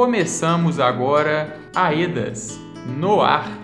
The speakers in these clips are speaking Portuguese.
começamos agora Aedas no ar.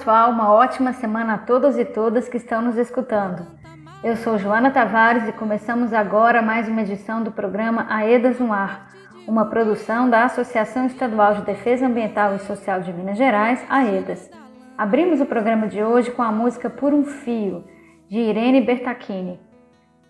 Pessoal, uma ótima semana a todos e todas que estão nos escutando. Eu sou Joana Tavares e começamos agora mais uma edição do programa AEDAS no Ar, uma produção da Associação Estadual de Defesa Ambiental e Social de Minas Gerais, AEDAS. Abrimos o programa de hoje com a música Por um Fio, de Irene Bertacchini.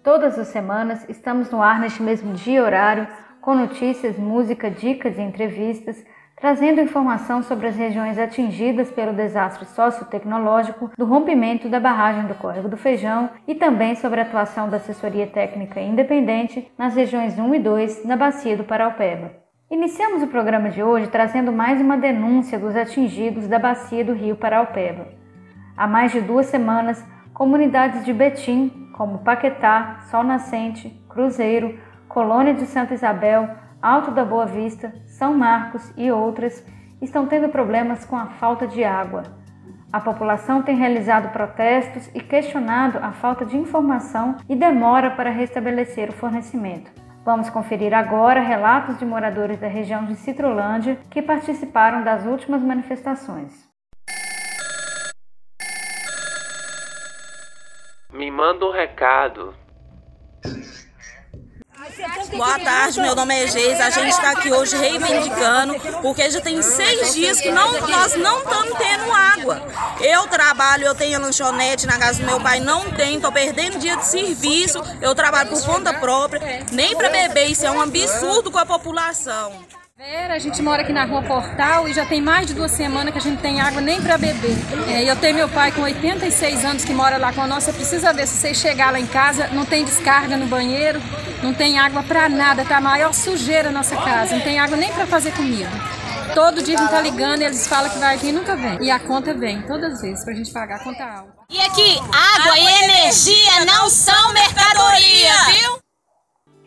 Todas as semanas estamos no ar neste mesmo dia e horário, com notícias, música, dicas e entrevistas trazendo informação sobre as regiões atingidas pelo desastre sociotecnológico do rompimento da barragem do Córrego do Feijão e também sobre a atuação da assessoria técnica independente nas regiões 1 e 2 na bacia do Paraupeba. Iniciamos o programa de hoje trazendo mais uma denúncia dos atingidos da bacia do rio Paraupeba. Há mais de duas semanas, comunidades de Betim, como Paquetá, Sol Nascente, Cruzeiro, Colônia de Santa Isabel, Alto da Boa Vista, São Marcos e outras estão tendo problemas com a falta de água. A população tem realizado protestos e questionado a falta de informação e demora para restabelecer o fornecimento. Vamos conferir agora relatos de moradores da região de Citrolândia que participaram das últimas manifestações. Me manda um recado. Boa tarde, meu nome é Geis. A gente está aqui hoje reivindicando, porque já tem seis dias que não, nós não estamos tendo água. Eu trabalho, eu tenho lanchonete na casa do meu pai, não tem, estou perdendo dia de serviço, eu trabalho por conta própria, nem para beber, isso é um absurdo com a população. A gente mora aqui na rua Portal e já tem mais de duas semanas que a gente tem água nem para beber. É, eu tenho meu pai com 86 anos que mora lá com a nossa. Precisa ver se vocês chegar lá em casa, não tem descarga no banheiro, não tem água para nada, tá a maior sujeira na nossa casa, não tem água nem para fazer comida. Todo dia a gente tá ligando e eles falam que vai vir e nunca vem. E a conta vem, todas as vezes, pra gente pagar a conta alta. E aqui, água, água e energia não são mercadoria, viu?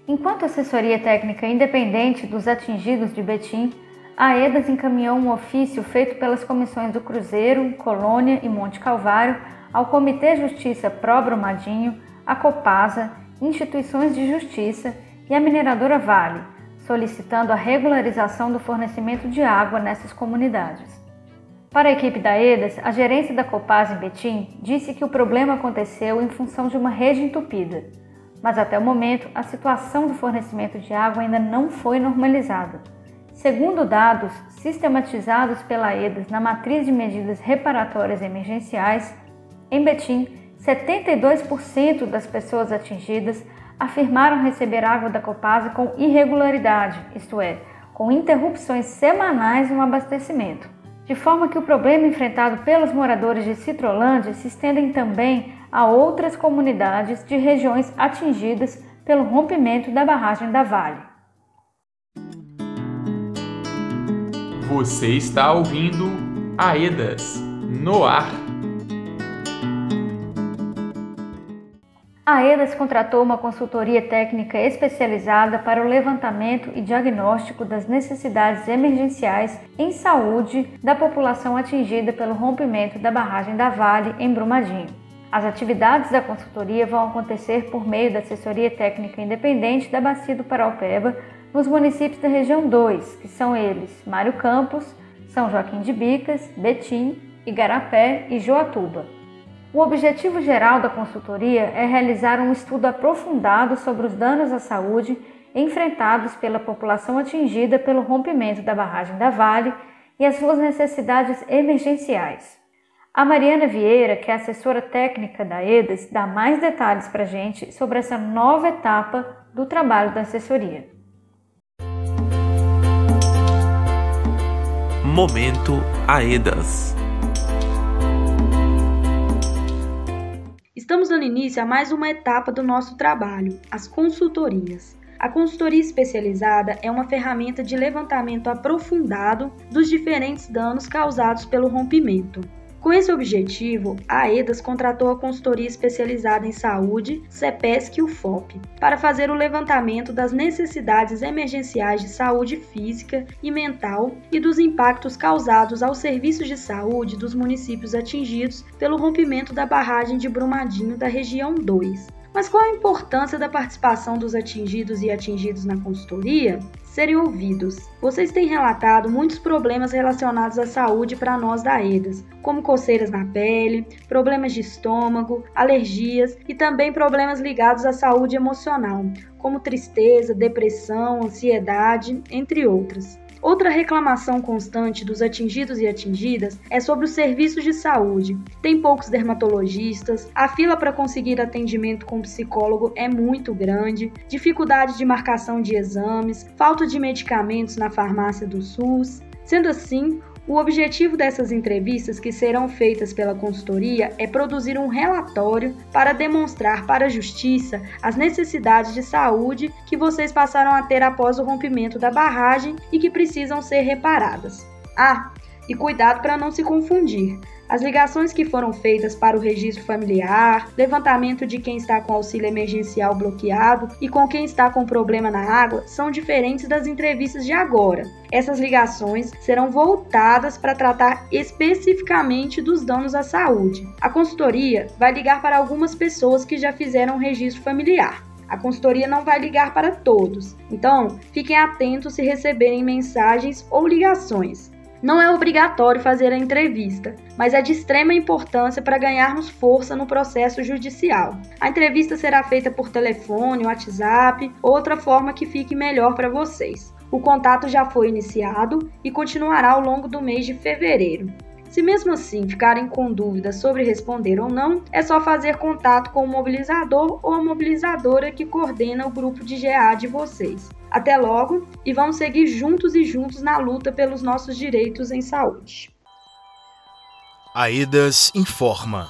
Enquanto assessoria técnica independente dos atingidos de Betim, a EDAS encaminhou um ofício feito pelas comissões do Cruzeiro, Colônia e Monte Calvário ao Comitê Justiça Pró Brumadinho, a Copasa, instituições de justiça e a mineradora Vale, solicitando a regularização do fornecimento de água nessas comunidades. Para a equipe da EDAS, a gerência da Copasa em Betim disse que o problema aconteceu em função de uma rede entupida mas até o momento a situação do fornecimento de água ainda não foi normalizada. Segundo dados sistematizados pela EDAS na matriz de medidas reparatórias emergenciais, em Betim, 72% das pessoas atingidas afirmaram receber água da Copasa com irregularidade, isto é, com interrupções semanais no abastecimento. De forma que o problema enfrentado pelos moradores de Citrolândia se estendem também a outras comunidades de regiões atingidas pelo rompimento da barragem da Vale. Você está ouvindo Aedas no ar. A AEDAS contratou uma consultoria técnica especializada para o levantamento e diagnóstico das necessidades emergenciais em saúde da população atingida pelo rompimento da barragem da Vale em Brumadinho. As atividades da consultoria vão acontecer por meio da assessoria técnica independente da Bacia do Paraupeba nos municípios da região 2, que são eles Mário Campos, São Joaquim de Bicas, Betim, Igarapé e Joatuba. O objetivo geral da consultoria é realizar um estudo aprofundado sobre os danos à saúde enfrentados pela população atingida pelo rompimento da barragem da Vale e as suas necessidades emergenciais. A Mariana Vieira, que é assessora técnica da EDAS, dá mais detalhes para a gente sobre essa nova etapa do trabalho da assessoria. Momento AEDAS Estamos dando início a mais uma etapa do nosso trabalho, as consultorias. A consultoria especializada é uma ferramenta de levantamento aprofundado dos diferentes danos causados pelo rompimento. Com esse objetivo, a AEDAS contratou a consultoria especializada em saúde, CEPESC e UFOP, para fazer o levantamento das necessidades emergenciais de saúde física e mental e dos impactos causados aos serviços de saúde dos municípios atingidos pelo rompimento da barragem de Brumadinho da região 2. Mas qual a importância da participação dos atingidos e atingidos na consultoria? Serem ouvidos. Vocês têm relatado muitos problemas relacionados à saúde para nós da EDAS, como coceiras na pele, problemas de estômago, alergias e também problemas ligados à saúde emocional, como tristeza, depressão, ansiedade, entre outras. Outra reclamação constante dos atingidos e atingidas é sobre os serviços de saúde. Tem poucos dermatologistas, a fila para conseguir atendimento com psicólogo é muito grande, dificuldade de marcação de exames, falta de medicamentos na farmácia do SUS. Sendo assim, o objetivo dessas entrevistas, que serão feitas pela consultoria, é produzir um relatório para demonstrar para a Justiça as necessidades de saúde que vocês passaram a ter após o rompimento da barragem e que precisam ser reparadas. Ah, e cuidado para não se confundir. As ligações que foram feitas para o registro familiar, levantamento de quem está com auxílio emergencial bloqueado e com quem está com problema na água são diferentes das entrevistas de agora. Essas ligações serão voltadas para tratar especificamente dos danos à saúde. A consultoria vai ligar para algumas pessoas que já fizeram o registro familiar. A consultoria não vai ligar para todos, então fiquem atentos se receberem mensagens ou ligações. Não é obrigatório fazer a entrevista, mas é de extrema importância para ganharmos força no processo judicial. A entrevista será feita por telefone, WhatsApp, outra forma que fique melhor para vocês. O contato já foi iniciado e continuará ao longo do mês de fevereiro. Se mesmo assim ficarem com dúvidas sobre responder ou não, é só fazer contato com o mobilizador ou a mobilizadora que coordena o grupo de GA de vocês. Até logo e vamos seguir juntos e juntos na luta pelos nossos direitos em saúde. Aedas informa.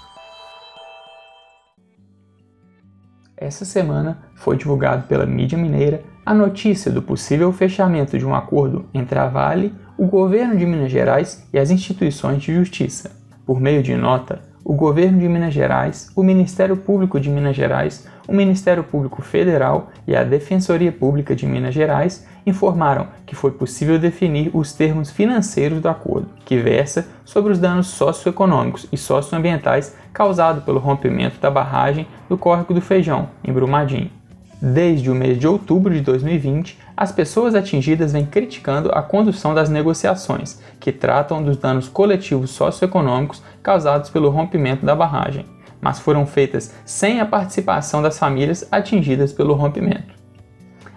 Essa semana foi divulgado pela mídia mineira a notícia do possível fechamento de um acordo entre a Vale, o governo de Minas Gerais e as instituições de justiça. Por meio de nota, o governo de Minas Gerais, o Ministério Público de Minas Gerais, o Ministério Público Federal e a Defensoria Pública de Minas Gerais informaram que foi possível definir os termos financeiros do acordo, que versa sobre os danos socioeconômicos e socioambientais causados pelo rompimento da barragem do Córrego do Feijão, em Brumadinho. Desde o mês de outubro de 2020, as pessoas atingidas vêm criticando a condução das negociações, que tratam dos danos coletivos socioeconômicos causados pelo rompimento da barragem, mas foram feitas sem a participação das famílias atingidas pelo rompimento.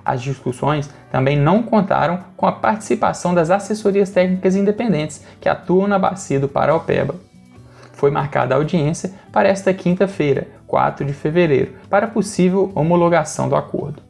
As discussões também não contaram com a participação das assessorias técnicas independentes que atuam na bacia do Paraupeba. Foi marcada a audiência para esta quinta-feira, 4 de fevereiro, para possível homologação do acordo.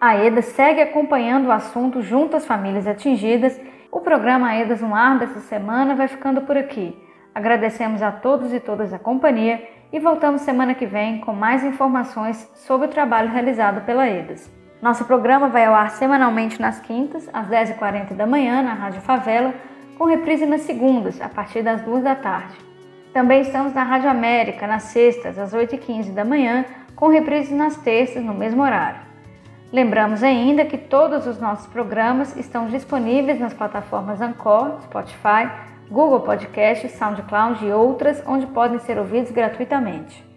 A EDA segue acompanhando o assunto junto às famílias atingidas. O programa AEDAS no ar dessa semana vai ficando por aqui. Agradecemos a todos e todas a companhia e voltamos semana que vem com mais informações sobre o trabalho realizado pela EDAS. Nosso programa vai ao ar semanalmente nas quintas, às 10h40 da manhã, na Rádio Favela, com reprise nas segundas, a partir das 2 da tarde. Também estamos na Rádio América, nas sextas, às 8h15 da manhã, com reprise nas terças, no mesmo horário. Lembramos ainda que todos os nossos programas estão disponíveis nas plataformas Anchor, Spotify, Google Podcast, SoundCloud e outras, onde podem ser ouvidos gratuitamente.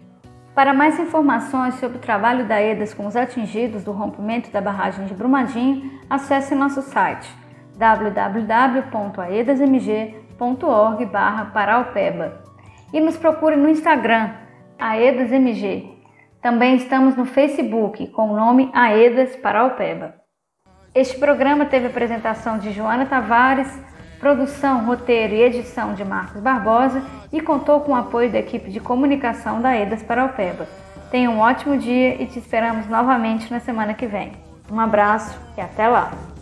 Para mais informações sobre o trabalho da EDAS com os atingidos do rompimento da barragem de Brumadinho, acesse nosso site www.aedasmg.org/paraupeba e nos procure no Instagram, AedasMG. Também estamos no Facebook com o nome Aedas Paraupeba. Este programa teve apresentação de Joana Tavares, produção, roteiro e edição de Marcos Barbosa e contou com o apoio da equipe de comunicação da Edas Paraupeba. Tenha um ótimo dia e te esperamos novamente na semana que vem. Um abraço e até lá!